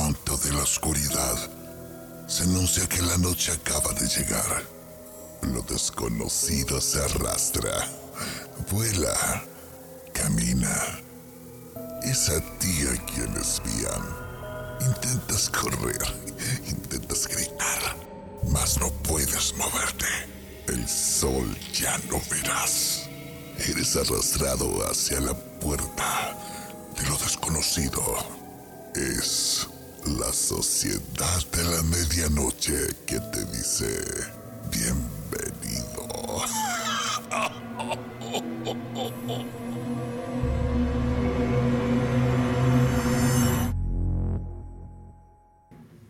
de la oscuridad, se anuncia que la noche acaba de llegar. Lo desconocido se arrastra, vuela, camina. Es a ti a quien espían. Intentas correr, intentas gritar, mas no puedes moverte. El sol ya no verás. Eres arrastrado hacia la puerta de lo desconocido. Es la sociedad de la medianoche que te dice bienvenido.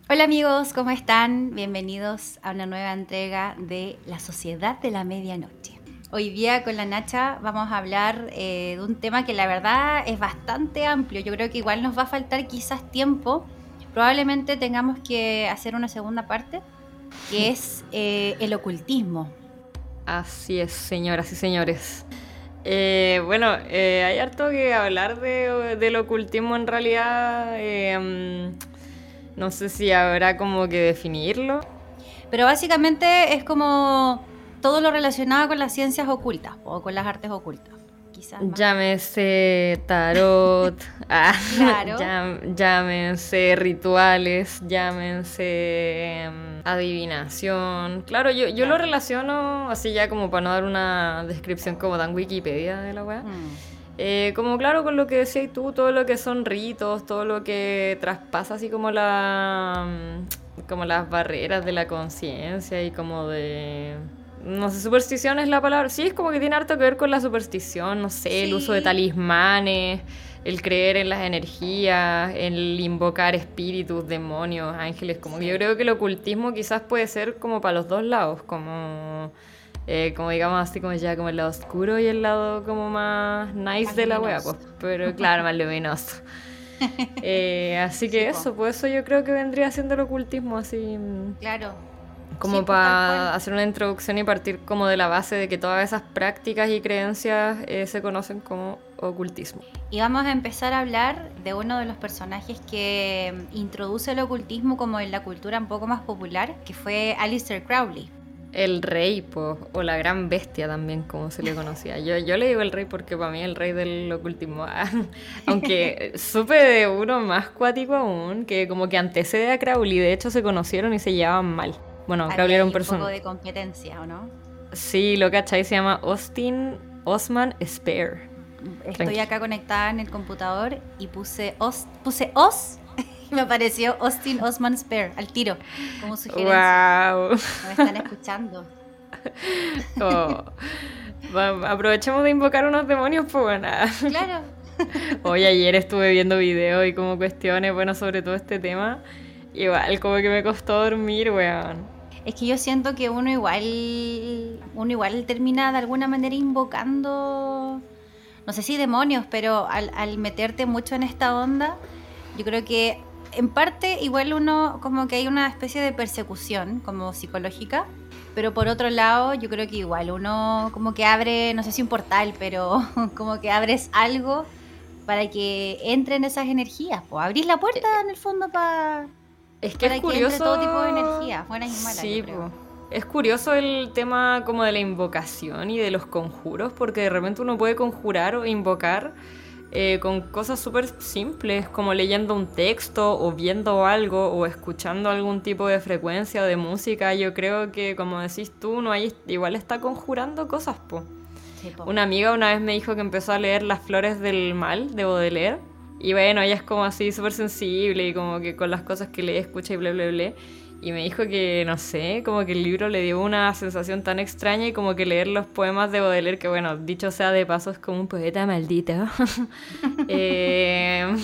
Hola amigos, ¿cómo están? Bienvenidos a una nueva entrega de La Sociedad de la Medianoche. Hoy día con la Nacha vamos a hablar eh, de un tema que la verdad es bastante amplio. Yo creo que igual nos va a faltar quizás tiempo. Probablemente tengamos que hacer una segunda parte, que es eh, el ocultismo. Así es, señoras y señores. Eh, bueno, hay harto que hablar de, del ocultismo en realidad. Mm, no sé si habrá como que definirlo. Pero básicamente es como todo lo relacionado con las ciencias ocultas o con las artes ocultas. Quizás Llámese tarot, ah, llámense rituales, llámense em, adivinación. Claro, yo, yo lo relaciono así ya como para no dar una descripción como dan Wikipedia de la web. Mm. Eh, como claro, con lo que decías tú, todo lo que son ritos, todo lo que traspasa así como la mm, como las barreras de la conciencia y como de no sé, superstición es la palabra. Sí, es como que tiene harto que ver con la superstición, no sé, el uso de talismanes, el creer en las energías, el invocar espíritus, demonios, ángeles. Como que yo creo que el ocultismo quizás puede ser como para los dos lados, como, eh, como digamos así, como ya como el lado oscuro y el lado como más nice de la wea, pues. Pero claro, más luminoso. Eh, así que eso, pues eso yo creo que vendría siendo el ocultismo así. Mm. Claro, como pues, para hacer una introducción y partir como de la base de que todas esas prácticas y creencias eh, se conocen como ocultismo. Y vamos a empezar a hablar de uno de los personajes que mm, introduce el ocultismo como en la cultura un poco más popular, que fue Alistair Crowley. El rey, o la gran bestia también, como se le conocía. Yo, yo le digo el rey porque para mí el rey del ocultismo. Aunque supe de uno más cuático aún, que como que antecede a Crowley, de hecho se conocieron y se llevaban mal. Bueno, Crowley era un personaje. Un poco de competencia, ¿o no? Sí, lo que se llama Austin Osman Spare. Estoy acá conectada en el computador y puse Os, puse Os y me apareció Austin Osman Spare al tiro, como sugerencia. Wow. Me están escuchando. Oh. aprovechemos de invocar unos demonios, pues bueno. Claro. Hoy ayer estuve viendo videos y como cuestiones, bueno, sobre todo este tema. Igual, como que me costó dormir, weón. Es que yo siento que uno igual, uno igual termina de alguna manera invocando, no sé si demonios, pero al, al meterte mucho en esta onda, yo creo que en parte igual uno como que hay una especie de persecución como psicológica, pero por otro lado yo creo que igual uno como que abre, no sé si un portal, pero como que abres algo para que entren esas energías, o abrís la puerta en el fondo para es que es curioso. todo tipo de energías, buenas y malas. Sí, es curioso el tema como de la invocación y de los conjuros, porque de repente uno puede conjurar o invocar eh, con cosas súper simples, como leyendo un texto o viendo algo o escuchando algún tipo de frecuencia o de música. Yo creo que, como decís tú, uno ahí igual está conjurando cosas, po. Una amiga una vez me dijo que empezó a leer Las Flores del Mal de Baudelaire y bueno, ella es como así súper sensible y como que con las cosas que lee, escucha y bla, bla, bla. Y me dijo que, no sé, como que el libro le dio una sensación tan extraña y como que leer los poemas de Baudelaire, que bueno, dicho sea de paso, es como un poeta maldito. eh,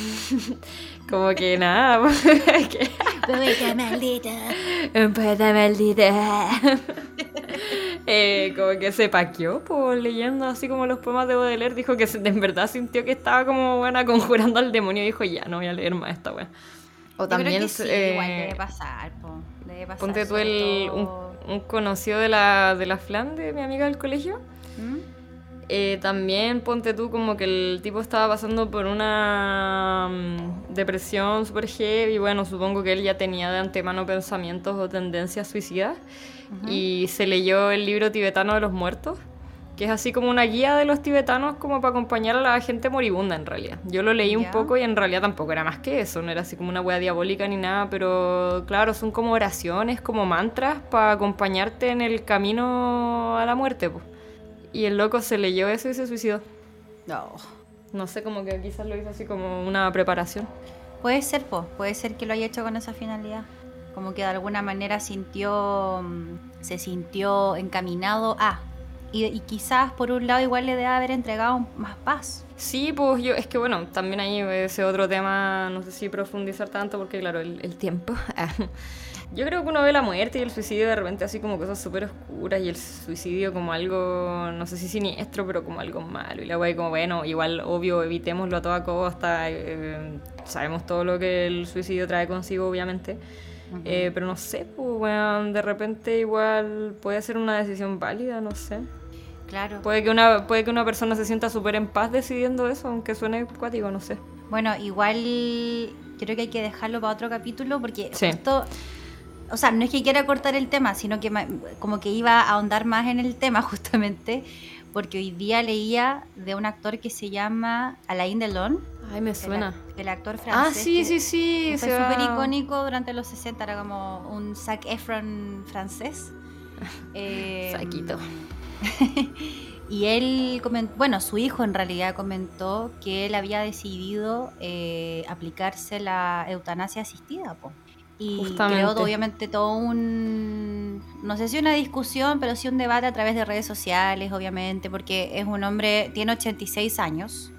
como que nada. poeta maldito. Un poeta maldito. Eh, como que se paqueó por leyendo así como los poemas de Baudelaire. Dijo que en verdad sintió que estaba como buena conjurando al demonio y dijo, ya, no voy a leer más esta wea. O también. igual debe pasar, po. Debe pasar. Ponte tú el, un, conocido de la, de la Flan, de mi amiga del colegio. ¿Mm? Eh, también ponte tú como que el tipo estaba pasando por una mm, depresión super heavy. Bueno, supongo que él ya tenía de antemano pensamientos o tendencias suicidas. Y se leyó el libro tibetano de los muertos que es así como una guía de los tibetanos como para acompañar a la gente moribunda en realidad. Yo lo leí un poco y en realidad tampoco era más que eso, no era así como una wea diabólica ni nada, pero claro, son como oraciones, como mantras para acompañarte en el camino a la muerte. Y el loco se leyó eso y se suicidó. No. No sé, como que quizás lo hizo así como una preparación. Puede ser, pues, puede ser que lo haya hecho con esa finalidad. Como que de alguna manera sintió, mm, se sintió encaminado a y, quizás por un lado igual le debe haber entregado más paz. Sí, pues yo, es que bueno, también hay ese otro tema, no sé si profundizar tanto porque claro, el, tiempo. yo creo que uno ve la muerte y el suicidio de repente así como cosas súper oscuras y el suicidio como algo, no sé si siniestro, pero como algo malo. Y la wey como, bueno, igual obvio, evitémoslo a toda costa. Eh, sabemos todo lo que el suicidio trae consigo, obviamente. Eh, pero no sé, pues, bueno, de repente igual puede ser una decisión válida, no sé. Claro. Puede que una, puede que una persona se sienta súper en paz decidiendo eso, aunque suene cuático, no sé. Bueno, igual creo que hay que dejarlo para otro capítulo porque esto o sea, no es que quiera cortar el tema, sino que como que iba a ahondar más en el tema justamente, porque hoy día leía de un actor que se llama Alain Delon. Ay, me suena. El, actor francés. Ah, sí, sí, sí. Fue súper icónico durante los 60, era como un Zac Efron francés. eh, Saquito. y él comentó, bueno, su hijo en realidad comentó que él había decidido eh, aplicarse la eutanasia asistida, po. Y creó obviamente todo un, no sé si una discusión, pero sí un debate a través de redes sociales, obviamente, porque es un hombre, tiene 86 años.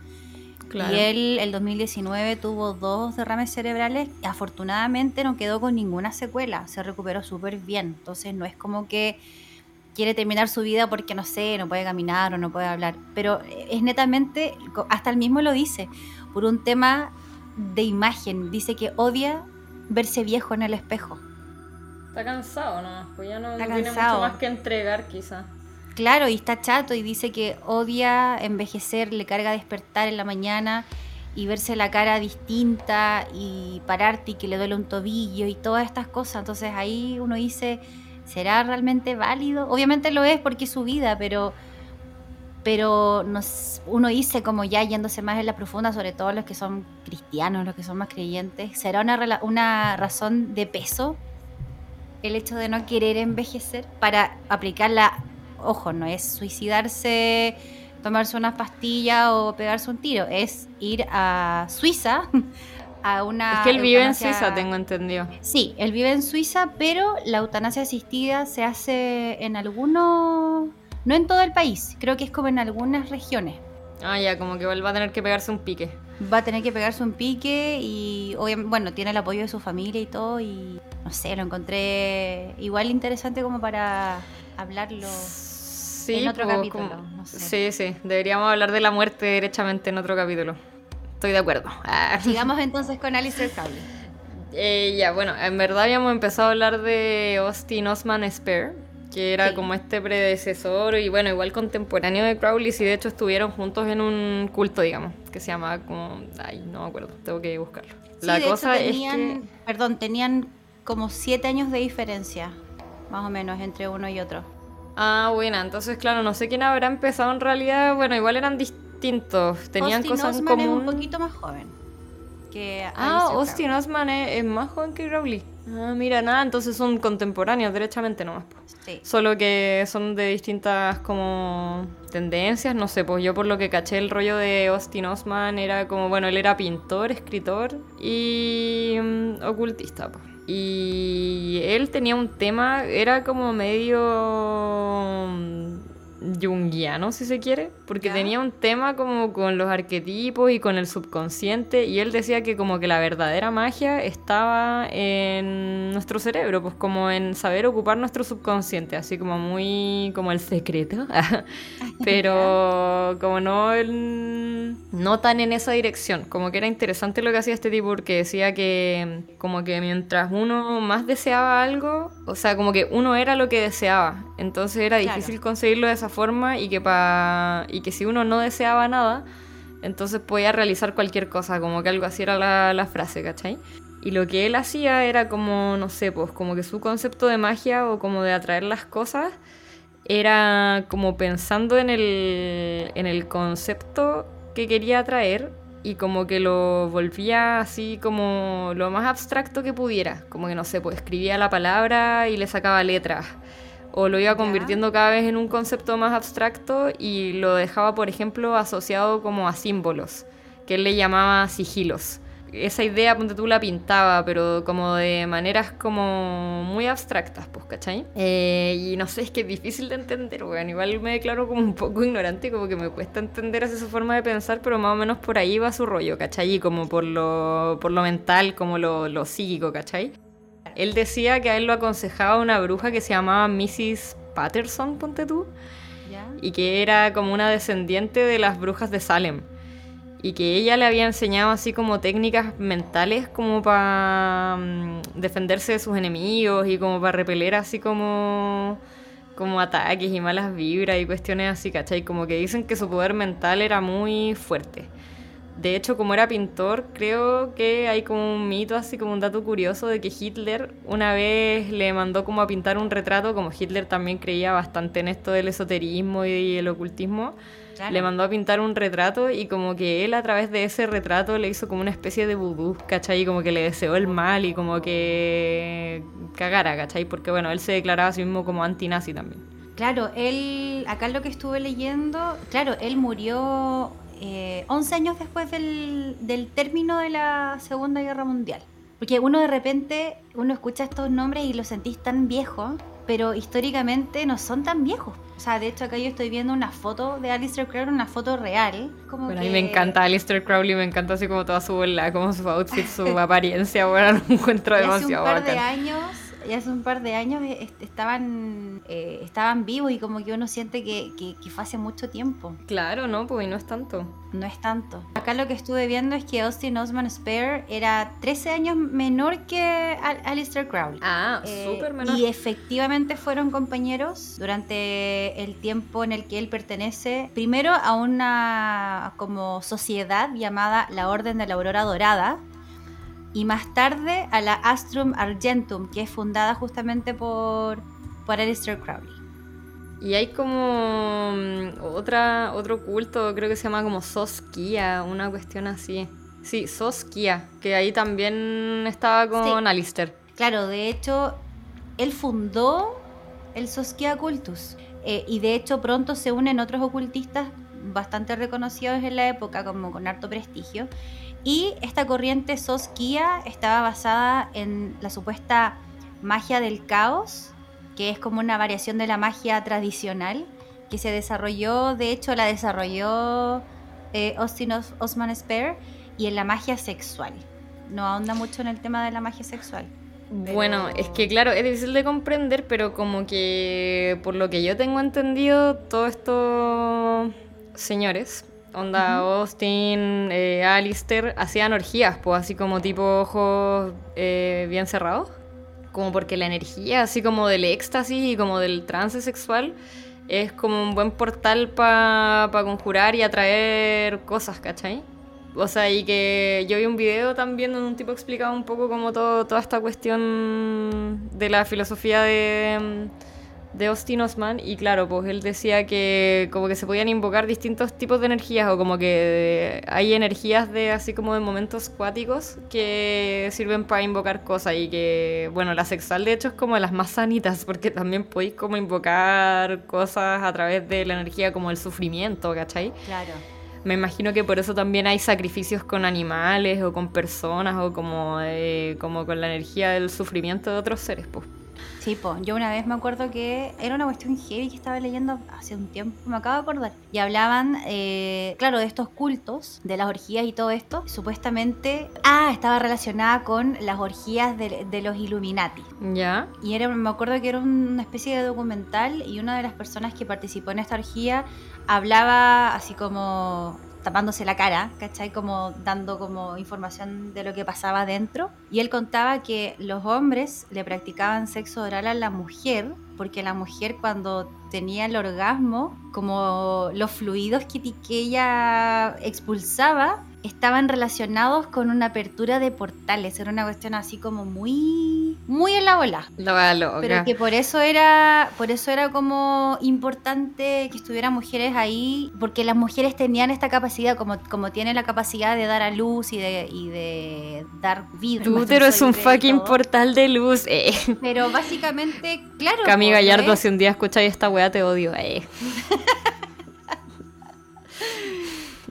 Y él, el 2019, tuvo dos derrames cerebrales. Y afortunadamente no quedó con ninguna secuela. Se recuperó súper bien. Entonces no es como que quiere terminar su vida porque, no sé, no puede caminar o no puede hablar. Pero es netamente, hasta él mismo lo dice, por un tema de imagen. Dice que odia verse viejo en el espejo. Está cansado, ¿no? Pues ya no, tiene mucho más que entregar, quizá. Claro, y está chato y dice que odia envejecer, le carga despertar en la mañana y verse la cara distinta y pararte y que le duele un tobillo y todas estas cosas. Entonces ahí uno dice, ¿será realmente válido? Obviamente lo es porque es su vida, pero pero nos, uno dice como ya yéndose más en la profunda, sobre todo los que son cristianos, los que son más creyentes, ¿será una, una razón de peso el hecho de no querer envejecer para aplicarla? Ojo, no es suicidarse, tomarse unas pastillas o pegarse un tiro, es ir a Suiza a una... Es que él vive en Suiza, tengo entendido. Sí, él vive en Suiza, pero la eutanasia asistida se hace en algunos no en todo el país, creo que es como en algunas regiones. Ah, ya, como que él va a tener que pegarse un pique. Va a tener que pegarse un pique y obviamente, bueno, tiene el apoyo de su familia y todo y no sé, lo encontré igual interesante como para hablarlo en otro capítulo. Sí, sí, deberíamos hablar de la muerte derechamente en otro capítulo. Estoy de acuerdo. Ah. Sigamos entonces con Alice Cable. Eh, ya, bueno, en verdad habíamos empezado a hablar de Austin Osman Spare, que era como este predecesor y bueno, igual contemporáneo de Crowley, y de hecho estuvieron juntos en un culto, digamos, que se llamaba como, ay, no me acuerdo, tengo que buscarlo. La cosa es que... Perdón, tenían como siete años de diferencia, más o menos, entre uno y otro. Ah, bueno, entonces claro, no sé quién habrá empezado en realidad, bueno, igual eran distintos, tenían cosas como un poquito más joven. Que ah, Austin Osman es, más joven que Crowley. Ah, mira, nada, entonces son contemporáneos, derechamente nomás. Solo que son de distintas como tendencias, no sé, pues yo por lo que caché el rollo de Austin Osman era como, bueno, él era pintor, escritor y mm, ocultista. Pues. Y él tenía un tema, era como medio junguiano, si se quiere, porque tenía un tema como con los arquetipos y con el subconsciente, y él decía que como que la verdadera magia estaba en nuestro cerebro, pues como en saber ocupar nuestro subconsciente, así como muy como el secreto, pero como no, no tan en esa dirección, como que era interesante lo que hacía este tipo, porque decía que como que mientras uno más deseaba algo, o sea, como que uno era lo que deseaba, entonces era difícil conseguirlo de esa forma y que, pa, y que si uno no deseaba nada, entonces podía realizar cualquier cosa, como que algo así era la, la frase, ¿cachai? Y lo que él hacía era como, no sé, pues como que su concepto de magia o como de atraer las cosas era como pensando en el, en el concepto que quería atraer y como que lo volvía así como lo más abstracto que pudiera. Como que no sé, pues escribía la palabra y le sacaba letras. O lo iba convirtiendo cada vez en un concepto más abstracto y lo dejaba, por ejemplo, asociado como a símbolos, que él le llamaba sigilos esa idea, ponte tú, la pintaba, pero como de maneras como muy abstractas, pues, ¿cachai? Eh, y no sé, es que es difícil de entender, weón. Igual me declaro como un poco ignorante, como que me cuesta entender esa su forma de pensar, pero más o menos por ahí va su rollo, ¿cachai? Y como por lo, por lo mental, como lo, lo psíquico, ¿cachai? Él decía que a él lo aconsejaba una bruja que se llamaba Mrs. Patterson, ponte tú, y que era como una descendiente de las brujas de Salem y que ella le había enseñado así como técnicas mentales como para mm, defenderse de sus enemigos y como para repeler así como como ataques y malas vibras y cuestiones así, ¿cachai? Como que dicen que su poder mental era muy fuerte. De hecho, como era pintor, creo que hay como un mito, así como un dato curioso de que Hitler una vez le mandó como a pintar un retrato, como Hitler también creía bastante en esto del esoterismo y el ocultismo, le mandó a pintar un retrato y como que él a través de ese retrato le hizo como una especie de vudú, ¿cachai? Como que le deseó el mal y como que cagara, ¿cachai? Porque bueno, él se declaraba a sí mismo como antinazi también. Claro, él, acá lo que estuve leyendo, claro, él murió eh, 11 años después del, del término de la Segunda Guerra Mundial. Porque uno de repente, uno escucha estos nombres y los sentís tan viejos pero históricamente no son tan viejos. O sea, de hecho acá yo estoy viendo una foto de Alistair Crowley, una foto real. Como bueno, a mí me encanta Alistair Crowley, me encanta así como toda su bola, como su outfit, su apariencia, bueno, lo encuentro demasiado hace un par de años y hace un par de años eh, estaban, eh, estaban vivos y como que uno siente que, fue hace mucho tiempo. Claro, ¿no? Pues no es tanto. No es tanto. Acá lo que estuve viendo es que Austin Osman Spare era 13 años menor que Alistair Crowley. Ah, eh, súper menor. Y efectivamente fueron compañeros durante el tiempo en el que él pertenece, primero a una como sociedad llamada la Orden de la Aurora Dorada, y más tarde a la Astrum Argentum, que es fundada justamente por, por Alistair Crowley. Y hay como mm, otra, otro culto, creo que se llama como Soskia, una cuestión así. Sí, Soskia, que ahí también estaba con Alistair. Claro, de hecho, él fundó el Soskia Cultus. Eh, y de hecho pronto se unen otros ocultistas bastante reconocidos en la época, como con harto prestigio. Y esta corriente Soskia estaba basada en la supuesta magia del caos, que es como una variación de la magia tradicional, que se desarrolló, de hecho la desarrolló eh, Austin Osman Spare, y en la magia sexual. No ahonda mucho en el tema de la magia sexual. Bueno, es que claro, es difícil de comprender, pero como que por lo que yo tengo entendido, todos estos señores Onda Austin, eh, Alistair, hacían orgías, pues así como tipo ojos eh, bien cerrados. Como porque la energía, así como del éxtasis y como del trance sexual, es como un buen portal para conjurar y atraer cosas, ¿cachai? O sea, y que yo vi un video también donde un tipo explicaba un poco como todo, toda esta cuestión de la filosofía de de Austin Osman y claro, pues él decía que como que se podían invocar distintos tipos de energías o como que hay energías de así como de momentos cuáticos que sirven para invocar cosas y que bueno, la sexual de hecho es como de las más sanitas porque también podéis como invocar cosas a través de la energía como el sufrimiento, ¿cachai? Claro. Me imagino que por eso también hay sacrificios con animales o con personas o como, eh, como con la energía del sufrimiento de otros seres, pues. Sí, yo una vez me acuerdo que era una cuestión heavy que estaba leyendo hace un tiempo, me acabo de acordar. Y hablaban, eh, claro, de estos cultos, de las orgías y todo esto. Supuestamente, ah, estaba relacionada con las orgías de, los Illuminati. Ya. Y era, me acuerdo que era una especie de documental y una de las personas que participó en esta orgía hablaba así como tapándose la cara, ¿cachai? Como dando como información de lo que pasaba dentro. Y él contaba que los hombres le practicaban sexo oral a la mujer porque la mujer cuando tenía el orgasmo, como los fluidos que, que ella expulsaba, estaban relacionados con una apertura de portales. Era una cuestión así como muy, muy en la bola. La loca. Pero que por eso era, por eso era como importante que estuvieran mujeres ahí, porque las mujeres tenían esta capacidad, como, como tienen la capacidad de dar a luz y de, y de dar vida. Tu útero es un fucking portal de luz, eh. Pero básicamente, claro. Cami Gallardo, si un día escucháis esta weá, te odio, eh.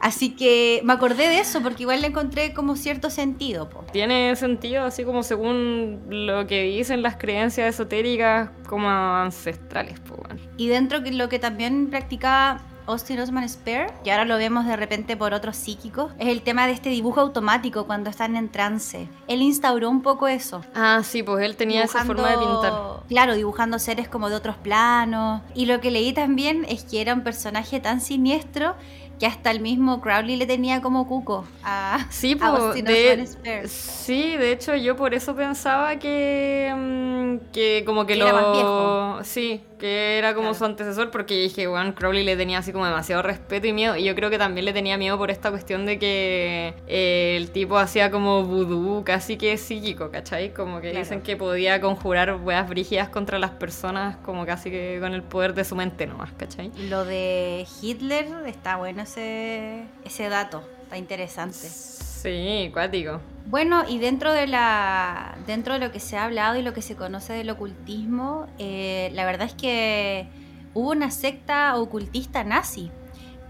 Así que me acordé de eso porque igual le encontré como cierto sentido. Tiene sentido así como según lo que dicen las creencias esotéricas como ancestrales. Po, y dentro de lo que también practicaba Austin Osman Spare, que ahora lo vemos de repente por otros psíquicos, es el tema de este dibujo automático cuando están en trance. Él instauró un poco eso. Ah, sí, pues él tenía esa forma de pintar. Claro, dibujando seres como de otros planos. Y lo que leí también es que era un personaje tan siniestro que hasta el mismo Crowley le tenía como cuco a, sí, de, Sí, de hecho yo por eso pensaba que, mm, que como que, lo... Sí, que era como su antecesor porque dije, Juan Crowley le tenía así como demasiado respeto y miedo y yo creo que también le tenía miedo por esta cuestión de que eh, el tipo hacía como vudú, casi que psíquico, ¿cachai? Como que dicen que podía conjurar weas brígidas contra las personas como casi que con el poder de su mente nomás, ¿cachai? Lo de Hitler está bueno ese, ese dato, está interesante. Sí, cuático. Bueno, y dentro de la dentro de lo que se ha hablado y lo que se conoce del ocultismo, eh, la verdad es que hubo una secta ocultista nazi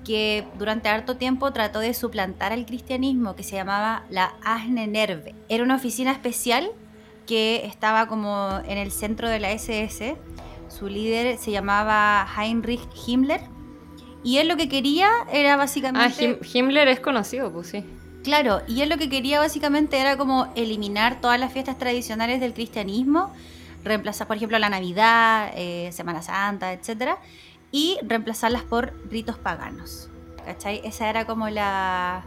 que durante harto tiempo trató de suplantar al cristianismo, que se llamaba la Nerve. Era una oficina especial que estaba como en el centro de la SS. Su líder se llamaba Heinrich Himmler. Y él lo que quería era básicamente... Ah, Himmler es conocido, pues sí. Claro, y él lo que quería básicamente era como eliminar todas las fiestas tradicionales del cristianismo, reemplazar, por ejemplo, la Navidad, eh, Semana Santa, etcétera, y reemplazarlas por ritos paganos. ¿Cachai? Esa era como la,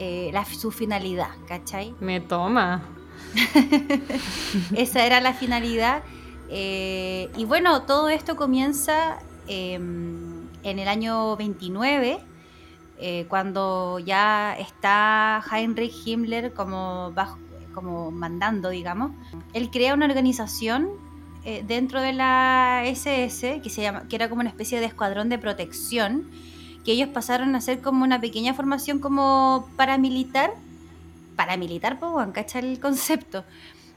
eh, su finalidad, ¿cachai? Me toma. Esa era la finalidad. Eh, y bueno, todo esto comienza em, en el año 29 eh, cuando ya está Heinrich Himmler como, como mandando, digamos, él crea una organización eh, dentro de la SS que, se llama, que era como una especie de escuadrón de protección, que ellos pasaron a ser como una pequeña formación como paramilitar, paramilitar, pues, ¿cacha el concepto?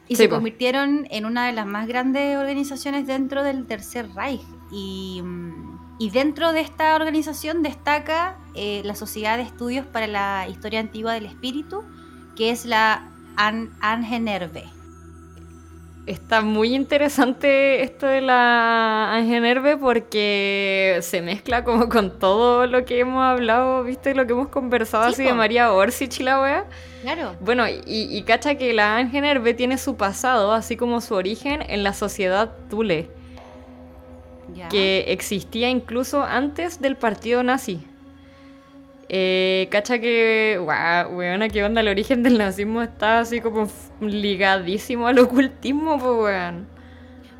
Y se convirtieron en una de las más grandes organizaciones dentro del Tercer Reich. Y mm, y dentro de esta organización destaca eh, la Sociedad de Estudios para la Historia Antigua del Espíritu, que es la An Angenerve. Está muy interesante esto de la Angenerve porque se mezcla como con todo lo que hemos hablado, ¿viste? Lo que hemos conversado así de María Orsich y la wea. Claro. Bueno, y, y cacha que la Angenerve tiene su pasado, así como su origen, en la sociedad Tule que existía incluso antes del partido nazi. Eh, cacha que, wow, weona, qué onda, el origen del nazismo está así como ligadísimo al ocultismo, pues weón.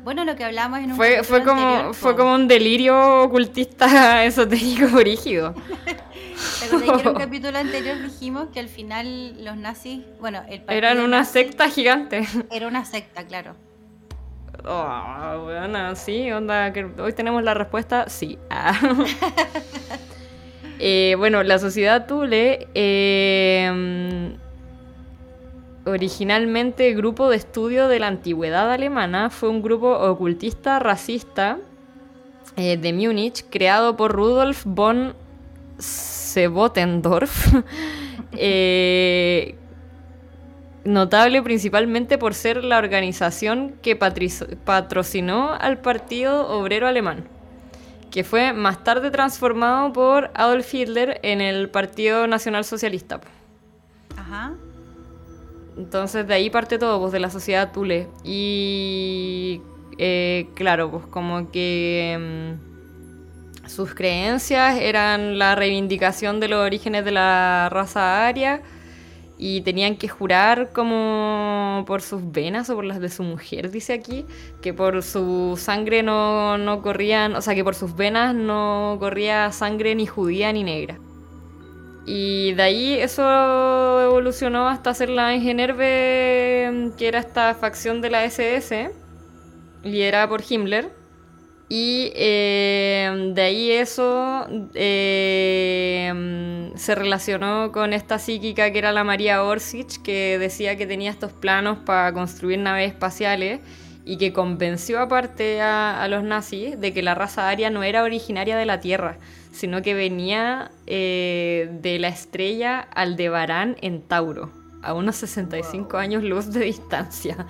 Bueno, lo que hablamos en un fue, fue como Fue como un delirio ocultista esotérico rígido. que en un capítulo anterior dijimos que al final los nazis, bueno, el Eran una secta gigante. Era una secta, claro. Oh, bueno, sí, onda, que hoy tenemos la respuesta, sí. Ah. Eh, bueno, la sociedad Thule, eh, originalmente grupo de estudio de la antigüedad alemana, fue un grupo ocultista racista eh, de Múnich, creado por Rudolf von Sebotendorf. notable principalmente por ser la organización que patrocinó al Partido Obrero Alemán, que fue más tarde transformado por Adolf Hitler en el Partido Nacional Socialista. Ajá. Entonces de ahí parte todo, pues de la sociedad Tule. Y eh, claro, pues como que mm, sus creencias eran la reivindicación de los orígenes de la raza aria y tenían que jurar como por sus venas o por las de su mujer, dice aquí, que por su sangre no, no corrían, o sea, que por sus venas no corría sangre ni judía ni negra. Y de ahí eso evolucionó hasta hacer la Ingenerve, que era esta facción de la SS, liderada por Himmler. Y eh, de ahí eso eh, se relacionó con esta psíquica que era la María Orsic, que decía que tenía estos planos para construir naves espaciales y que convenció aparte a, los nazis de que la raza aria no era originaria de la Tierra, sino que venía eh, de la estrella Aldebarán en Tauro, a unos 65 años luz de distancia.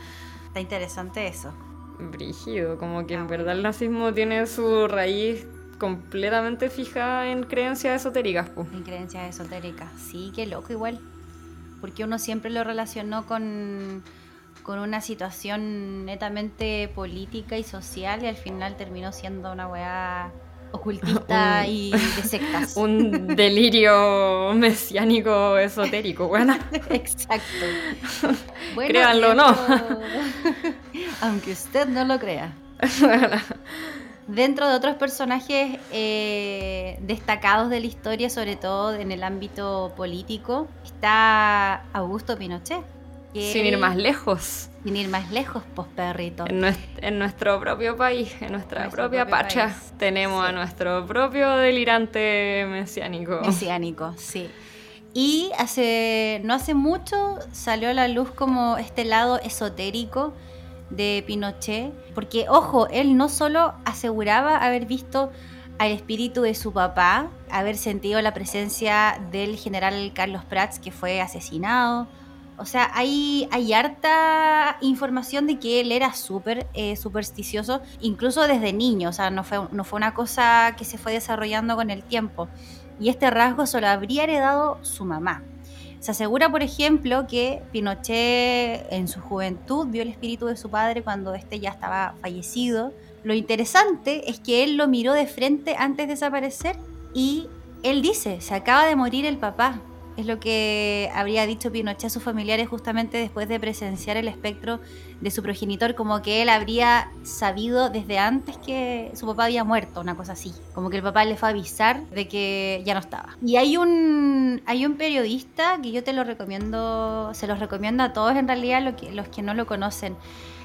Está interesante eso. Brígido, como que en verdad el nazismo tiene su raíz completamente fija en creencias esotéricas. En creencias esotéricas, sí, qué loco igual. Porque uno siempre lo relacionó con con una situación netamente política y social y al final terminó siendo una weá ocultista y de sectas. Un delirio mesiánico esotérico, bueno. Exacto. Créanlo o no. Aunque usted no lo crea. Dentro de otros personajes eh, destacados de la historia, sobre todo en el ámbito político, está Augusto Pinochet sin ir más lejos. Sin ir más lejos, pues perrito. En, nuestro propio país, en nuestra propia pacha, tenemos a nuestro propio delirante mesiánico. Mesiánico, sí. Y hace no hace mucho salió a la luz como este lado esotérico de Pinochet, porque ojo, él no solo aseguraba haber visto al espíritu de su papá, haber sentido la presencia del general Carlos Prats que fue asesinado, o sea, hay, hay harta información de que él era súper eh, supersticioso, incluso desde niño. O sea, no fue, no fue una cosa que se fue desarrollando con el tiempo. Y este rasgo solo habría heredado su mamá. Se asegura, por ejemplo, que Pinochet en su juventud vio el espíritu de su padre cuando éste ya estaba fallecido. Lo interesante es que él lo miró de frente antes de desaparecer y él dice, se acaba de morir el papá es lo que habría dicho Pinochet a sus familiares justamente después de presenciar el espectro de su progenitor, como que él habría sabido desde antes que su papá había muerto, una cosa así, como que el papá le fue a avisar de que ya no estaba. Y hay un, hay un periodista que yo te lo recomiendo, se los recomiendo a todos en realidad, los que no lo conocen.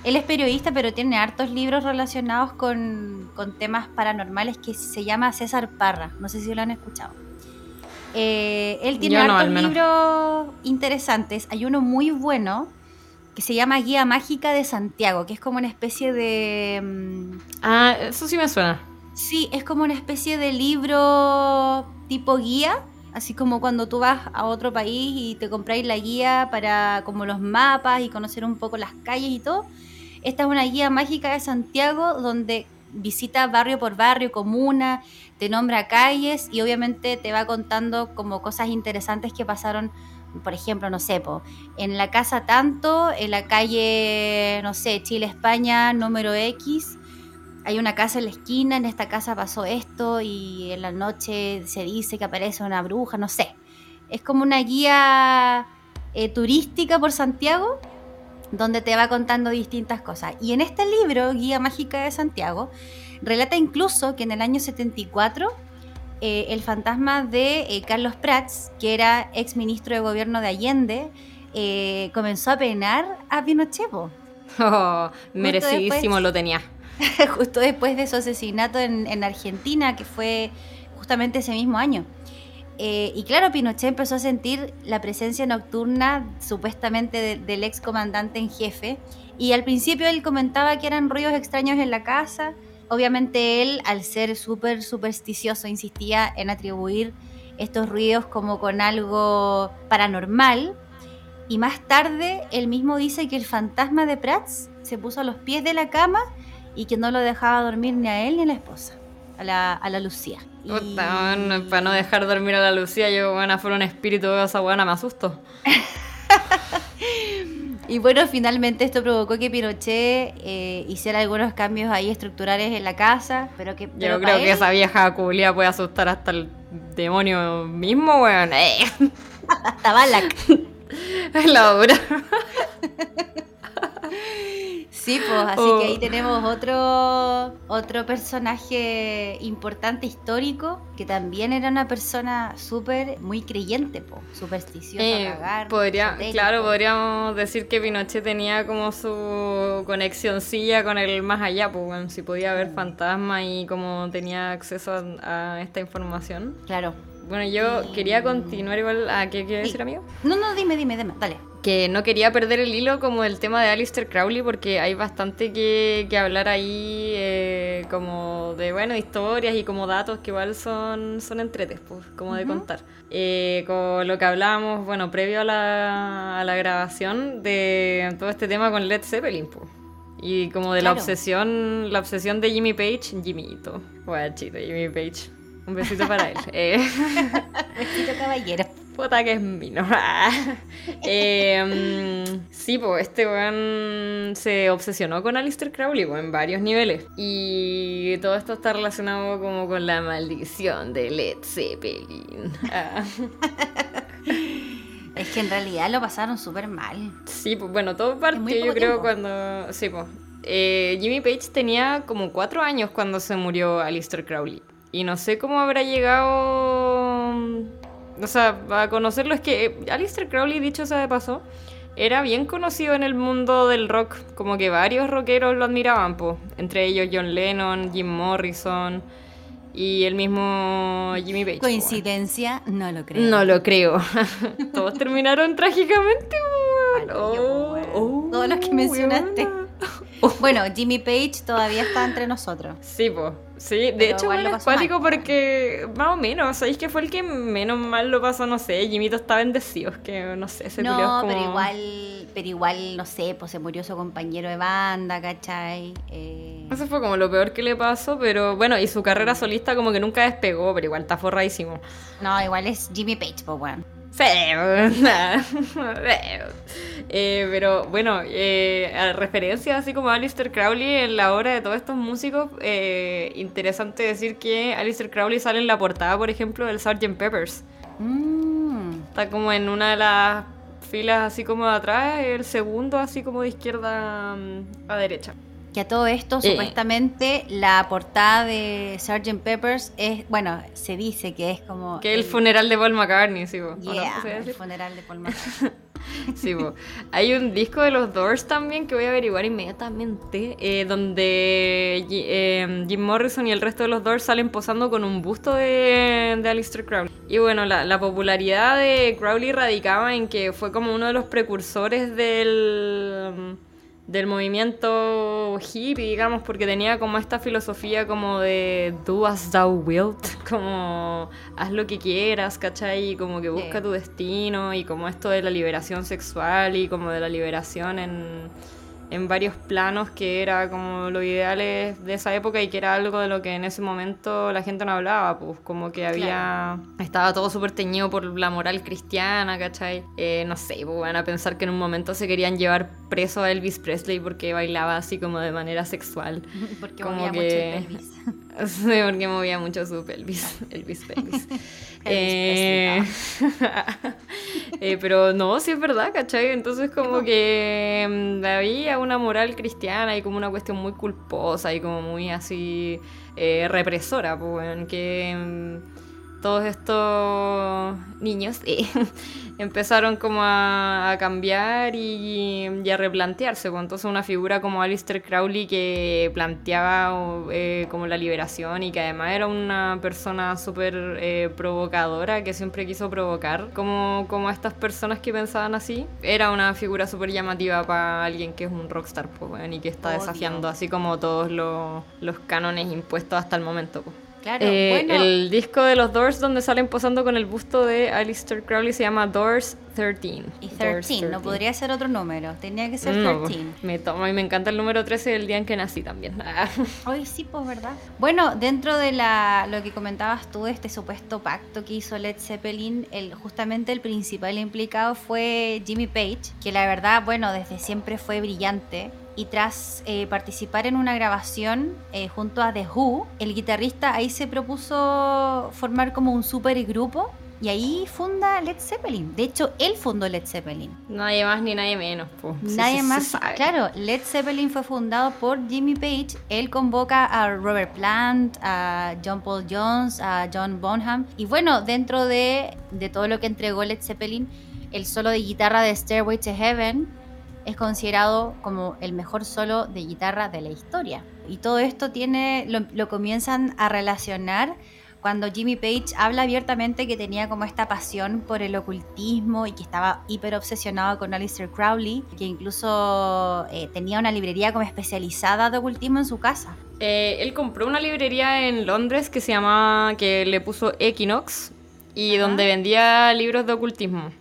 Él es periodista, pero tiene hartos libros relacionados con, con temas paranormales que se llama César Parra, no sé si lo han escuchado. Eh, él tiene hartos libros interesantes. Hay uno muy bueno que se llama Guía Mágica de Santiago, que es como una especie de... Mm, ah, eso sí me suena. Sí, es como una especie de libro tipo guía, así como cuando tú vas a otro país y te compráis la guía para como los mapas y conocer un poco las calles y todo. Esta es una guía mágica de Santiago donde visita barrio por barrio, comuna, te nombra calles y obviamente te va contando como cosas interesantes que pasaron, por ejemplo, no sé, en la casa tanto, en la calle, no sé, Chile, España, número X, hay una casa en la esquina, en esta casa pasó esto y en la noche se dice que aparece una bruja, no sé. Es como una guía eh, turística por Santiago donde te va contando distintas cosas. Y en este libro, Guía Mágica de Santiago, relata incluso que en el año 74 eh, el fantasma de eh, Carlos Prats, que era ex ministro de gobierno de Allende, eh, comenzó a penar a Pinochet. Oh, merecidísimo lo tenía. justo después de su asesinato en, en Argentina, que fue justamente ese mismo año. Eh, y claro, Pinochet empezó a sentir la presencia nocturna supuestamente del ex comandante en jefe. Y al principio él comentaba que eran ruidos extraños en la casa. Obviamente él, al ser súper supersticioso, insistía en atribuir estos ruidos como con algo paranormal. Y más tarde él mismo dice que el fantasma de Prats se puso a los pies de la cama y que no lo dejaba dormir ni a él ni a la esposa, a la, a la Lucía para no dejar dormir a la Lucía, yo, bueno, fuera un espíritu de esa buena, me asusto. y bueno, finalmente esto provocó que Pinochet eh, hiciera algunos cambios ahí estructurales en la casa, pero que... yo creo que esa vieja culia puede asustar hasta el demonio mismo, weón. hasta Balak. La obra. Sí, pues así que ahí oh. tenemos otro, otro personaje importante histórico que también era una persona súper, muy creyente, po, supersticiosa. Eh, podría, claro, podríamos decir que Pinochet tenía como su conexioncilla con el más allá, pues si podía ver mm. fantasmas y como tenía acceso a esta información. Claro. Bueno, yo quería continuar igual a qué quiere decir, amigo. No, no, dime, dime, dime, dale. Que no quería perder el hilo como el tema de Alistair Crowley porque hay bastante que, que hablar ahí eh, como de, bueno, historias y como datos que igual son, son entretes, pues, como de contar. Eh, con lo que hablábamos, bueno, previo a la, a la grabación de todo este tema con Led Zeppelin, pues. Y como de la obsesión, la obsesión de Jimmy Page, Jimmyito, guachito, Jimmy Page. Un besito para él. Eh, besito caballero. Puta que es mío. eh, sí, pues este weón se obsesionó con Alistair Crowley en varios niveles. Y todo esto está relacionado como con la maldición de Led Zeppelin. Es que en realidad lo pasaron súper mal. Sí, pues bueno, todo partió yo creo cuando... Sí, pues. Eh, Jimmy Page tenía como cuatro años cuando se murió Alistair Crowley. Y no sé cómo habrá llegado. O sea, a conocerlo. Es que Alistair Crowley, dicho sea de paso, era bien conocido en el mundo del rock. Como que varios rockeros lo admiraban, pues. Entre ellos John Lennon, Jim Morrison y el mismo Jimmy Page. ¿Coincidencia? No lo creo. No lo creo. Todos terminaron trágicamente, oh, oh, Todos los que mencionaste. Bueno, Jimmy Page todavía está entre nosotros. Sí, pues. Sí, de hecho es acuático porque más o menos, ¿sabéis que fue el que menos mal lo pasó? No sé, Jimito está bendecido, que no sé, se No, como... pero igual, pero igual, no sé, pues se murió su compañero de banda, ¿cachai? Eh... Eso fue como lo peor que le pasó, pero bueno, y su carrera solista como que nunca despegó, pero igual está forradísimo. No, igual es Jimmy Page, pues bueno. Sí, eh, pero bueno, eh, a referencia así como a Alistair Crowley en la obra de todos estos músicos, eh, interesante decir que Alistair Crowley sale en la portada, por ejemplo, del Sgt. Peppers. Mm. Está como en una de las filas así como de atrás, el segundo así como de izquierda mm, a derecha. Que a todo esto, eh. supuestamente, la portada de Sgt. Peppers es, bueno, se dice que es como... Que el, el funeral de Paul McCartney, sí, yeah, el funeral de Paul McCartney. sí, hay un disco de los Doors también que voy a averiguar inmediatamente, eh, donde eh, Jim Morrison y el resto de los Doors salen posando con un busto de, de Alistair Crowley. Y bueno, la, la popularidad de Crowley radicaba en que fue como uno de los precursores del del movimiento hippie, digamos, porque tenía como esta filosofía como de do as thou wilt, como haz lo que quieras, ¿cachai? Y como que busca tu destino y como esto de la liberación sexual y como de la liberación en en varios planos que era como lo ideal de esa época y que era algo de lo que en ese momento la gente no hablaba, pues como que había... Estaba todo súper teñido por la moral cristiana, ¿cachai? Eh, no sé, pues van a pensar que en un momento se querían llevar preso a Elvis Presley porque bailaba así como de manera sexual. porque como que... mucho Elvis. sí, porque movía mucho su pelvis, Elvis pelvis. Eh, eh, pero no, sí es verdad, ¿cachai? Entonces como que mm, había una moral cristiana y como una cuestión muy culposa y como muy así eh, represora, pues, en que mm, todos estos niños empezaron como a, cambiar y, a replantearse. Pues. Entonces una figura como Alistair Crowley que planteaba eh, como la liberación y que además era una persona súper eh, provocadora que siempre quiso provocar como, como estas personas que pensaban así. Era una figura súper llamativa para alguien que es un rockstar pues, y que está desafiando así como todos los, los cánones impuestos hasta el momento. Pues. Claro, eh, El disco de los Doors donde salen posando con el busto de Alistair Crowley se llama Doors 13. Y 13, no podría ser otro número, tenía que ser 13. me toma y me encanta el número 13 del día en que nací también. Hoy sí, pues verdad. Bueno, dentro de la, lo que comentabas tú, este supuesto pacto que hizo Led Zeppelin, el, justamente el principal implicado fue Jimmy Page, que la verdad, bueno, desde siempre fue brillante y tras eh, participar en una grabación eh, junto a The Who, el guitarrista ahí se propuso formar como un super grupo y ahí funda Led Zeppelin. De hecho, él fundó Led Zeppelin. Nadie más ni nadie menos. Pues. Nadie más. Claro, Led Zeppelin fue fundado por Jimmy Page. Él convoca a Robert Plant, a John Paul Jones, a John Bonham. Y bueno, dentro de, de todo lo que entregó Led Zeppelin, el solo de guitarra de Stairway to Heaven es considerado como el mejor solo de guitarra de la historia. Y todo esto tiene, lo, comienzan a relacionar cuando Jimmy Page habla abiertamente que tenía como esta pasión por el ocultismo y que estaba hiper obsesionado con Alistair Crowley, que incluso eh, tenía una librería como especializada de ocultismo en su casa. Eh, él compró una librería en Londres que se llama, que le puso Equinox y donde vendía libros de ocultismo.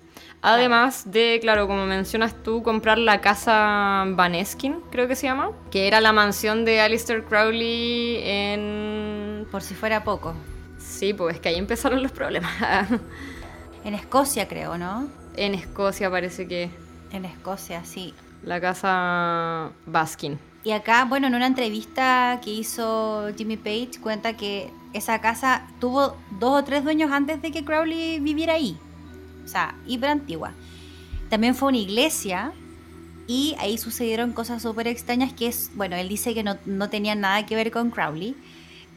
Además de, claro, como mencionas tú, comprar la casa Vaneskin, creo que se llama, que era la mansión de Alistair Crowley en... Por si fuera poco. Sí, pues es que ahí empezaron los problemas. en Escocia, creo, ¿no? En Escocia parece que... En Escocia, sí. La casa Baskin. Y acá, bueno, en una entrevista que hizo Jimmy Page, cuenta que esa casa tuvo dos o tres dueños antes de que Crowley viviera ahí o sea, hiper antigua. También fue una iglesia y ahí sucedieron cosas súper extrañas que es, bueno, él dice que no, no tenían nada que ver con Crowley,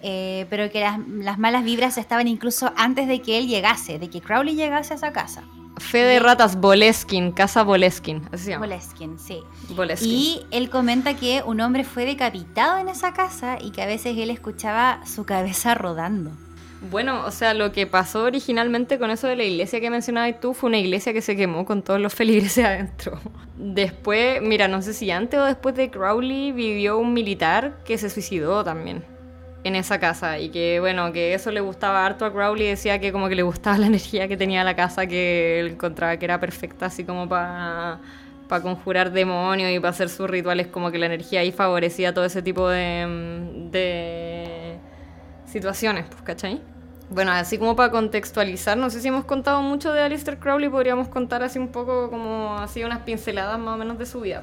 eh, pero que las, las, malas vibras estaban incluso antes de que él llegase, de que Crowley llegase a esa casa. Fe de ratas, Boleskin, casa Boleskin, así se llama. Boleskin, sí. Boleskin. Y él comenta que un hombre fue decapitado en esa casa y que a veces él escuchaba su cabeza rodando. Bueno, o sea, lo que pasó originalmente con eso de la iglesia que mencionabas tú fue una iglesia que se quemó con todos los feligreses adentro. Después, mira, no sé si antes o después de Crowley vivió un militar que se suicidó también en esa casa y que bueno, que eso le gustaba harto a Crowley, decía que como que le gustaba la energía que tenía la casa, que él encontraba que era perfecta así como para para conjurar demonios y para hacer sus rituales, como que la energía ahí favorecía todo ese tipo de, de situaciones, pues, ¿cachai? Bueno, así como para contextualizar, no sé si hemos contado mucho de Alistair Crowley, podríamos contar así un poco como así unas pinceladas más o menos de su vida.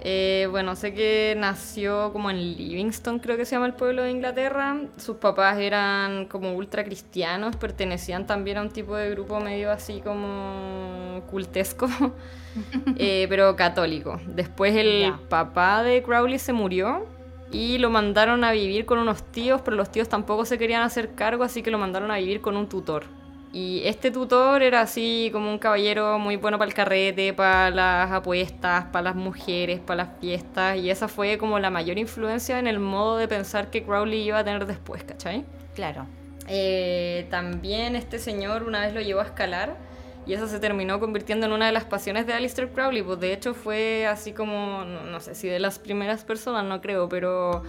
Eh, bueno, sé que nació como en Livingston, creo que se llama el pueblo de Inglaterra. Sus papás eran como ultra cristianos, pertenecían también a un tipo de grupo medio así como cultesco, eh, pero católico. Después el papá de Crowley se murió y lo mandaron a vivir con unos tíos, pero los tíos tampoco se querían hacer cargo, así que lo mandaron a vivir con un tutor. Y este tutor era así como un caballero muy bueno para el carrete, para las apuestas, para las mujeres, para las fiestas, y esa fue como la mayor influencia en el modo de pensar que Crowley iba a tener después, ¿cachai? Claro. Eh, también este señor una vez lo llevó a escalar y eso se terminó convirtiendo en una de las pasiones de Alistair Crowley. Pues de hecho fue así como, no, sé si de las primeras personas, no creo, pero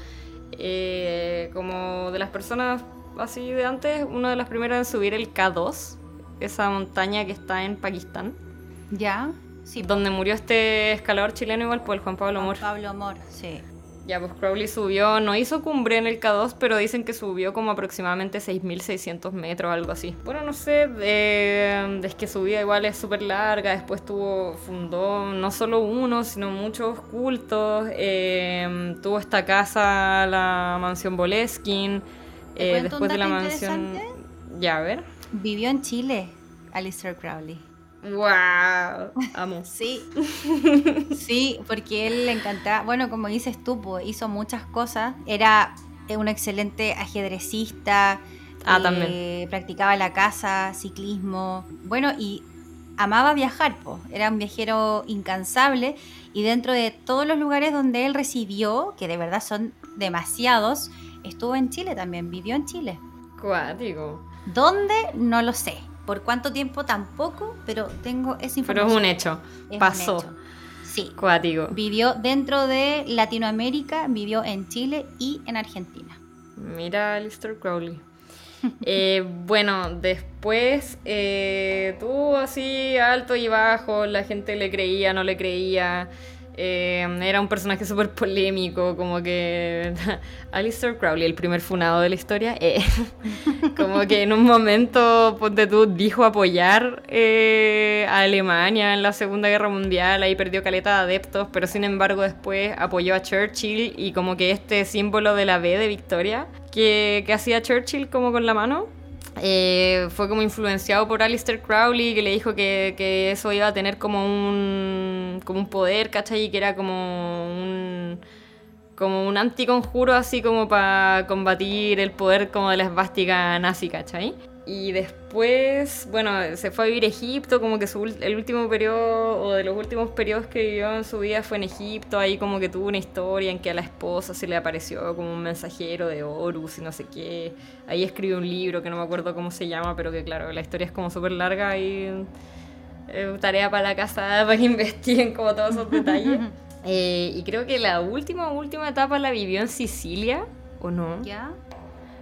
eh, como de las personas así de antes, una de las primeras en subir el K2, esa montaña que está en Pakistán. Ya, sí. Donde murió este escalador chileno igual, pues el Juan Pablo Mor. Pablo Mor, sí. Ya, pues Crowley subió, no hizo cumbre en el K2, pero dicen que subió como aproximadamente 6.600 metros, algo así. Bueno, no sé, es que su vida igual es súper larga, después tuvo, fundó no solo uno, sino muchos cultos, em, tuvo esta casa, la mansión Boleskin, eh, después de la mansión... Ya, a ver. Vivió en Chile, Alistair Crowley. ¡Wow! Amo. sí. Sí, porque él le encantaba. Bueno, como dices tú, hizo muchas cosas. Era un excelente ajedrecista. Ah, también. Practicaba la caza, ciclismo. Bueno, y amaba viajar, pues. Era un viajero incansable. Y dentro de todos los lugares donde él recibió, que de verdad son demasiados, estuvo en Chile también. Vivió en Chile. Cuático. ¿Dónde? No lo sé. Por cuánto tiempo tampoco, pero tengo esa información. Pero es un hecho. Pasó. Sí. Cuático. Vivió dentro de Latinoamérica, vivió en Chile y en Argentina. Mira, Alistair Crowley. Eh, bueno, después eh, tuvo así alto y bajo, la gente le creía, no le creía. Eh, era un personaje súper polémico, como que Alistair Crowley, el primer funado de la historia, eh, como que en un momento, ponte tú, dijo apoyar eh, a Alemania en la Segunda Guerra Mundial, ahí perdió caleta de adeptos, pero sin embargo después apoyó a Churchill y como que este símbolo de la B de victoria que, que hacía Churchill como con la mano, eh, fue como influenciado por Alistair Crowley, que le dijo que, que, eso iba a tener como un, como un poder, ¿cachai? Y que era como un, como un anticonjuro así como para combatir el poder como de la esvástica nazi, ¿cachai? Y después, bueno, se fue a vivir a Egipto, como que su, el último periodo, o de los últimos periodos que vivió en su vida fue en Egipto, ahí como que tuvo una historia en que a la esposa se le apareció como un mensajero de Horus y no sé qué. Ahí escribió un libro que no me acuerdo cómo se llama, pero que claro, la historia es como súper larga y eh, tarea para la casa para que investiguen como todos esos detalles. Eh, y creo que la última, última etapa la vivió en Sicilia, ¿o no? ¿Ya?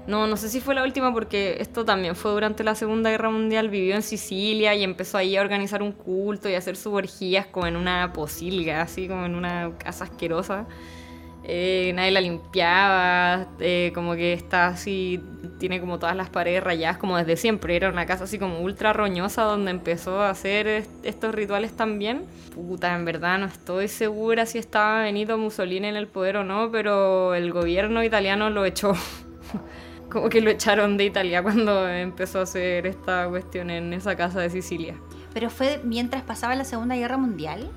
No, no sé si fue la última porque esto también fue durante la Segunda Guerra Mundial. Vivió en Sicilia y empezó ahí a organizar un culto y a hacer sus orgías como en una posilga, así como en una casa asquerosa. Eh, nadie la limpiaba, eh, como que está así, tiene como todas las paredes rayadas como desde siempre. Era una casa así como ultra roñosa donde empezó a hacer estos rituales también. Puta, en verdad no estoy segura si estaba Benito Mussolini en el poder o no, pero el gobierno italiano lo echó. como que lo echaron de Italia cuando empezó a hacer esta cuestión en esa casa de Sicilia. ¿Pero fue mientras pasaba la Segunda Guerra Mundial?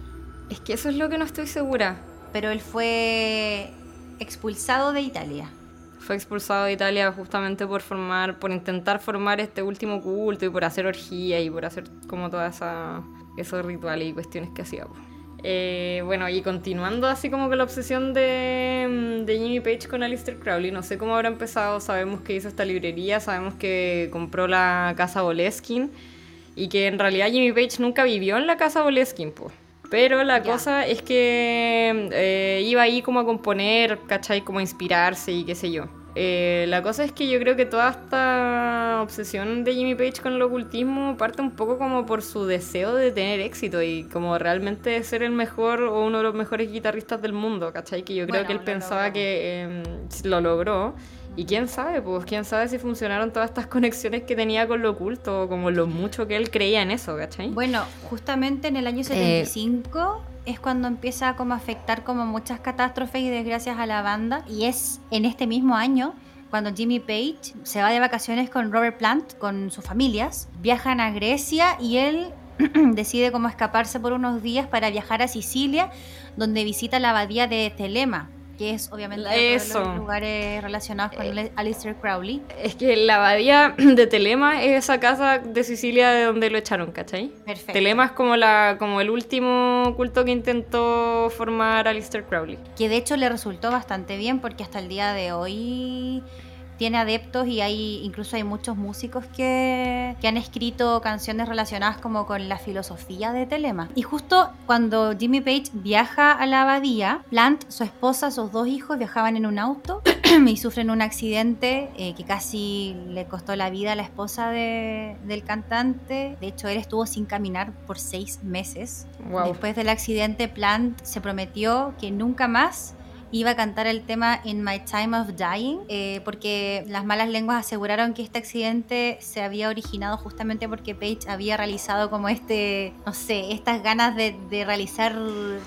Es que eso es lo que no estoy segura. Pero él fue expulsado de Italia. Fue expulsado de Italia justamente por formar, por intentar formar este último culto y por hacer orgía y por hacer como todas esos rituales y cuestiones que hacía. Eh, bueno, y continuando así como con la obsesión de, de, Jimmy Page con Alistair Crowley, no sé cómo habrá empezado, sabemos que hizo esta librería, sabemos que compró la casa Boleskin y que en realidad Jimmy Page nunca vivió en la casa Boleskin, pues. Pero la cosa es que eh, iba ahí como a componer, ¿cachai? Como a inspirarse y qué sé yo. Eh, la cosa es que yo creo que toda esta obsesión de Jimmy Page con el ocultismo parte un poco como por su deseo de tener éxito y como realmente de ser el mejor o uno de los mejores guitarristas del mundo, ¿cachai? Que yo creo que él pensaba que em, lo logró. Y quién sabe, pues quién sabe si funcionaron todas estas conexiones que tenía con lo oculto, como lo mucho que él creía en eso, ¿cachai? Bueno, justamente en el año 75 es cuando empieza como a afectar como muchas catástrofes y desgracias a la banda. Y es en este mismo año cuando Jimmy Page se va de vacaciones con Robert Plant, con sus familias, viajan a Grecia y él decide como escaparse por unos días para viajar a Sicilia, donde visita la abadía de Telema, que es obviamente Eso. uno de los lugares relacionados con eh, Alistair Crowley. Es que la abadía de Telema es esa casa de Sicilia de donde lo echaron, ¿cachai? Perfecto. Telema es como, la, como el último culto que intentó formar Alistair Crowley. Que de hecho le resultó bastante bien porque hasta el día de hoy tiene adeptos y hay incluso hay muchos músicos que, que, han escrito canciones relacionadas como con la filosofía de Telema. Y justo cuando Jimmy Page viaja a la abadía, Plant, su esposa, sus dos hijos viajaban en un auto y sufren un accidente eh, que casi le costó la vida a la esposa de, del cantante. De hecho, él estuvo sin caminar por seis meses. Después del accidente, Plant se prometió que nunca más iba a cantar el tema In My Time of Dying, eh, porque las malas lenguas aseguraron que este accidente se había originado justamente porque Page había realizado como este, no sé, estas ganas de, realizar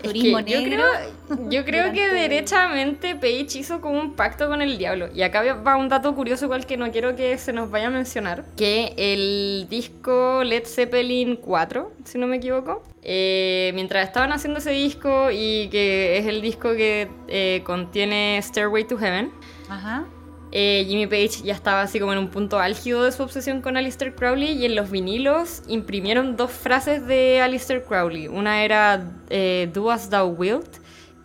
turismo negro. Yo creo, yo creo que derechamente Page hizo como un pacto con el diablo. Y acá va un dato curioso igual que no quiero que se nos vaya a mencionar, que el disco Led Zeppelin 4, si no me equivoco, eh, mientras estaban haciendo ese disco y que es el disco que eh, contiene Stairway to Heaven, eh, Jimmy Page ya estaba así como en un punto álgido de su obsesión con Alistair Crowley y en los vinilos imprimieron dos frases de Alistair Crowley. Una era Do as thou wilt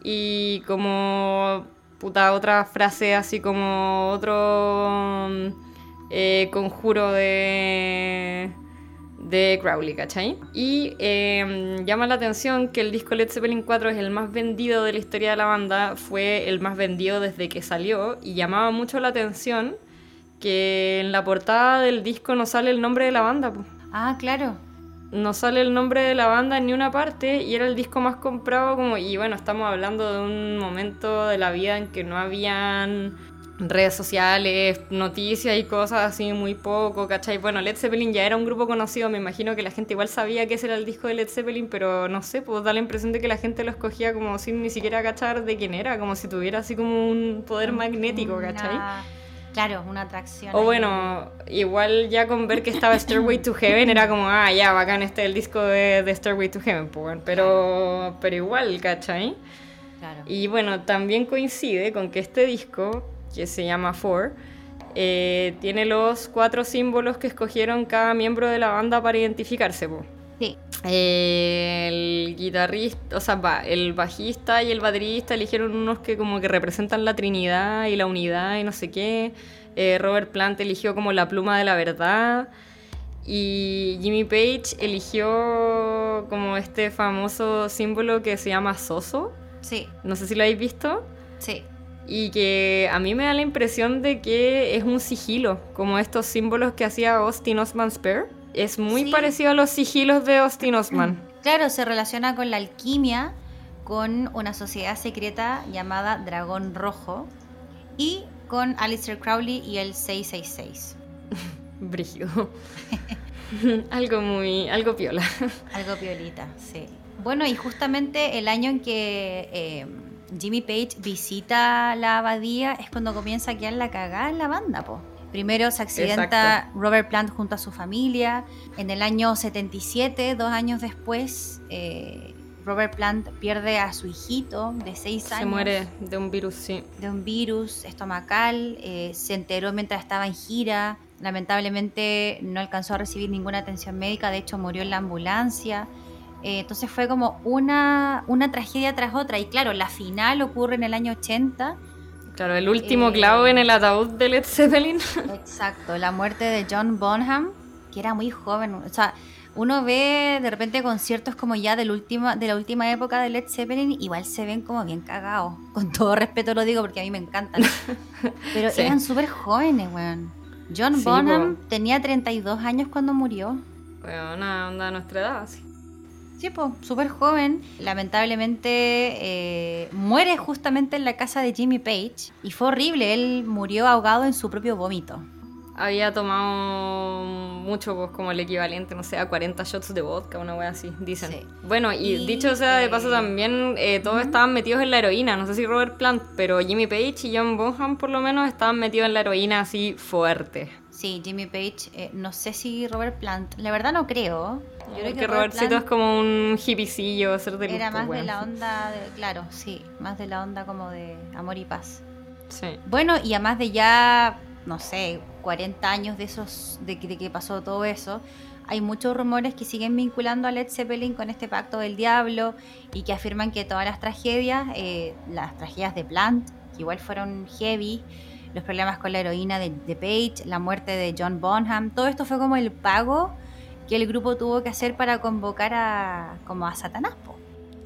y como puta otra frase así como otro conjuro de de Crowley, ¿cachai? Y em, llama la atención que el disco Led Zeppelin 4 es el más vendido de la historia de la banda, fue el más vendido desde que salió y llamaba mucho la atención que en la portada del disco no sale el nombre de la banda. Ah, claro. No sale el nombre de la banda en ni una parte y era el disco más comprado como y bueno, estamos hablando de un momento de la vida en que no habían redes sociales, noticias y cosas así muy poco, ¿cachai? Bueno, Led Zeppelin ya era un grupo conocido, me imagino que la gente igual sabía que ese era el disco de Led Zeppelin, pero no sé, pues da la impresión de que la gente lo escogía como sin ni siquiera cachar de quién era, como si tuviera así como un poder magnético, ¿cachai? Claro, una atracción. O bueno, igual ya con ver que estaba Stairway to Heaven era como, ah, ya, bacán este el disco de, de Stairway to Heaven, pues, pero, pero igual, ¿cachai? Claro. Y bueno, también coincide con que este disco, que se llama Four, eh, tiene los cuatro símbolos que escogieron cada miembro de la banda para identificarse. Sí. el guitarrista, o sea, va, el bajista y el baterista eligieron unos que como que representan la Trinidad y la unidad y no sé qué. Eh, Robert Plant eligió como la pluma de la verdad. Y Jimmy Page eligió como este famoso símbolo que se llama Soso. Sí. No sé si lo habéis visto. Sí. Y que a mí me da la impresión de que es un sigilo, como estos símbolos que hacía Austin Osman Spare es muy parecido a los sigilos de Austin Osman. Claro, se relaciona con la alquimia, con una sociedad secreta llamada Dragón Rojo y con Alistair Crowley y el 666. Brígido. algo muy. algo piola. algo piolita, sí. Bueno, y justamente el año en que eh, Jimmy Page visita la abadía es cuando comienza a quedar la cagada en la banda, po. Primero se accidenta Robert Plant junto a su familia. En el año 77, dos años después, eh, Robert Plant pierde a su hijito de seis años. Se muere de un virus, sí. De un virus estomacal. Eh, se enteró mientras estaba en gira. Lamentablemente no alcanzó a recibir ninguna atención médica. De hecho, murió en la ambulancia. Eh, entonces fue como una, una tragedia tras otra. Y claro, la final ocurre en el año 80 Claro, el último clavo en el ataúd de Led Zeppelin. Exacto, la muerte de John Bonham, que era muy joven. O sea, uno ve de repente conciertos como ya del último, de la última época de Led Zeppelin, igual se ven como bien cagados. Con todo respeto lo digo porque a mí me encantan. Pero eran súper jóvenes, weón. John Bonham tenía 32 años cuando murió. Bueno, una onda de nuestra edad, sí. Sí, pues, súper joven. Lamentablemente eh, muere justamente en la casa de Jimmy Page. Y fue horrible, él murió ahogado en su propio vómito. Había tomado mucho, pues como el equivalente, no sé, a 40 shots de vodka, una wea así, dicen. Bueno, y, dicho sea de paso también, eh, todos estaban metidos en la heroína. No sé si Robert Plant, pero Jimmy Page y John Bonham por lo menos estaban metidos en la heroína así fuerte. Sí, Jimmy Page, eh, no sé si Robert Plant, la verdad no creo. Yo creo que, Robertcito es como un de Era más de la onda, de, claro, sí, más de la onda como de amor y paz. Sí. Bueno, y además de ya, no sé, 40 años de esos, de, que pasó todo eso, hay muchos rumores que siguen vinculando a Led Zeppelin con este pacto del diablo y que afirman que todas las tragedias, eh, las tragedias de Plant, que igual fueron heavy, los problemas con la heroína de, de Page, la muerte de John Bonham, todo esto fue como el pago que el grupo tuvo que hacer para convocar a como a Satanás.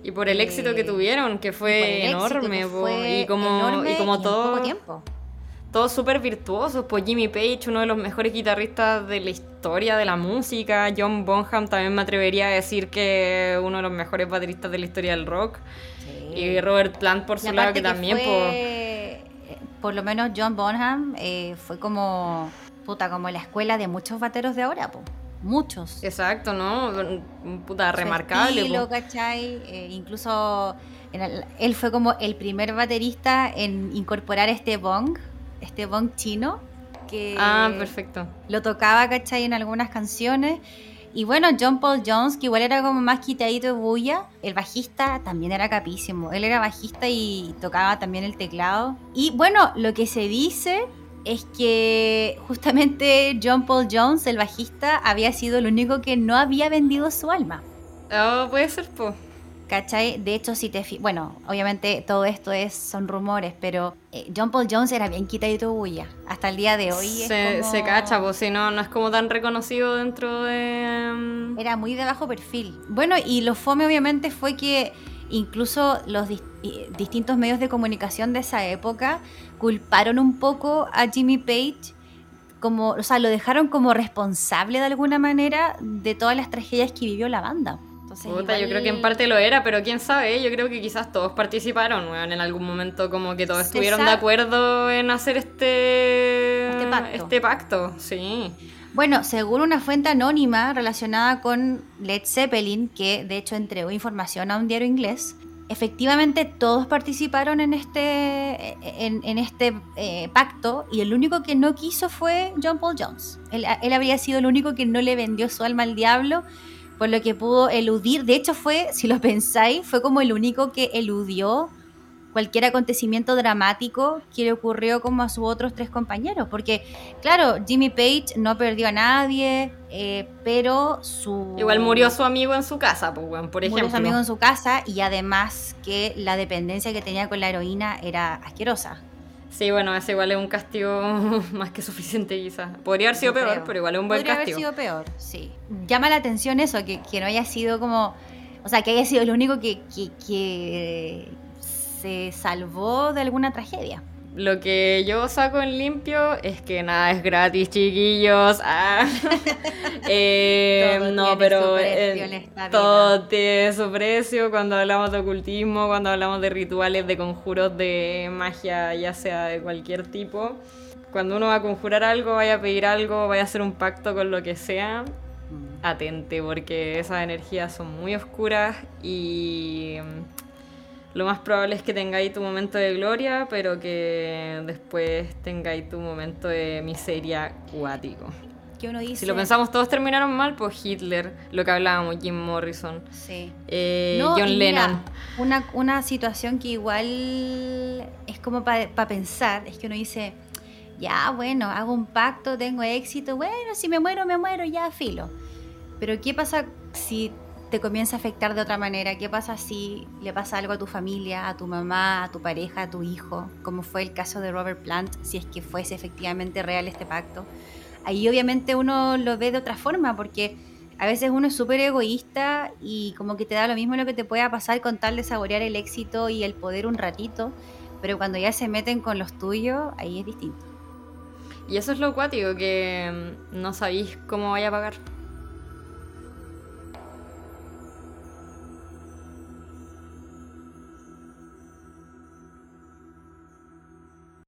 Y por el éxito que eh, tuvieron, que fue enorme, y como, y como todo, tiempo. Todos súper virtuosos, pues Jimmy Page, uno de los mejores guitarristas de la historia de la música, John Bonham también me atrevería a decir que uno de los mejores bateristas de la historia del rock, y Robert Plant por su lado que, también... Fue, por lo menos John Bonham eh, fue como, puta, como la escuela de muchos bateros de ahora, pues muchos. Exacto, ¿no? Puta, remarcable. Estilo, ¿cachai? Eh, incluso él fue como el primer baterista en incorporar este bong, este bong chino. Que ah, perfecto. Lo tocaba, ¿cachai? En algunas canciones. Y bueno, John Paul Jones, que igual era como más quitadito de bulla, el bajista también era capísimo. Él era bajista y tocaba también el teclado. Y bueno, lo que se dice es que justamente John Paul Jones, el bajista, había sido el único que no había vendido su alma. Oh, puede ser, po. ¿Cachai? De hecho, si te... Bueno, obviamente todo esto es son rumores, pero eh, John Paul Jones era bien quitadito bulla. Hasta el día de hoy se, se cacha, pues si no, no es como tan reconocido dentro de... Mm, era muy de bajo perfil. Bueno, y lo fome obviamente fue que incluso los distintos medios de comunicación de esa época culparon un poco a Jimmy Page como, o sea, lo dejaron como responsable de alguna manera de todas las tragedias que vivió la banda. Puta, yo creo que en parte lo era, pero quién sabe, yo creo que quizás todos participaron, en algún momento como que todos estuvieron de acuerdo en hacer este, este pacto. Este pacto, sí. Bueno, según una fuente anónima relacionada con Led Zeppelin, que de hecho entregó información a un diario inglés, efectivamente todos participaron en este, en, este eh, pacto y el único que no quiso fue John Paul Jones. Él, él, habría sido el único que no le vendió su alma al diablo, por lo que pudo eludir. De hecho fue, si lo pensáis, fue como el único que eludió cualquier acontecimiento dramático que le ocurrió como a sus otros tres compañeros. Porque, claro, Jimmy Page no perdió a nadie, eh, pero su... Igual murió su amigo en su casa, pues, por ejemplo. Murió su amigo en su casa y además que la dependencia que tenía con la heroína era asquerosa. Sí, bueno, ese igual es un castigo más que suficiente quizás. Podría haber sido peor, pero igual es un buen castigo. Podría haber sido peor, sí. Llama la atención eso, que, que no haya sido como... O sea, que haya sido el único que, que, se salvó de alguna tragedia. Lo que yo saco en limpio es que nada es gratis, chiquillos. Ah. Eh, no, pero eh, todo tiene su precio cuando hablamos de ocultismo, cuando hablamos de rituales, de conjuros de magia, ya sea de cualquier tipo. Cuando uno va a conjurar algo, vaya a pedir algo, vaya a hacer un pacto con lo que sea, mm. atente, porque esas energías son muy oscuras y lo más probable es que tengáis tu momento de gloria, pero que después tengáis tu momento de miseria cuático. ¿Qué uno dice? Si lo pensamos, todos terminaron mal, pues Hitler, lo que hablábamos, Jim Morrison, sí. Eh, John Lennon. una, una situación que igual es como para pensar, es que uno dice, ya, bueno, hago un pacto, tengo éxito, bueno, si me muero, me muero, ya, filo. Pero ¿qué pasa si te comienza a afectar de otra manera? ¿Qué pasa si le pasa algo a tu familia, a tu mamá, a tu pareja, a tu hijo? Como fue el caso de Robert Plant, si es que fuese efectivamente real este pacto. Ahí obviamente uno lo ve de otra forma porque a veces uno es súper egoísta y como que te da lo mismo lo que te pueda pasar con tal de saborear el éxito y el poder un ratito, pero cuando ya se meten con los tuyos, ahí es distinto. Y eso es lo cuático, que mm, no sabéis cómo vaya a pagar.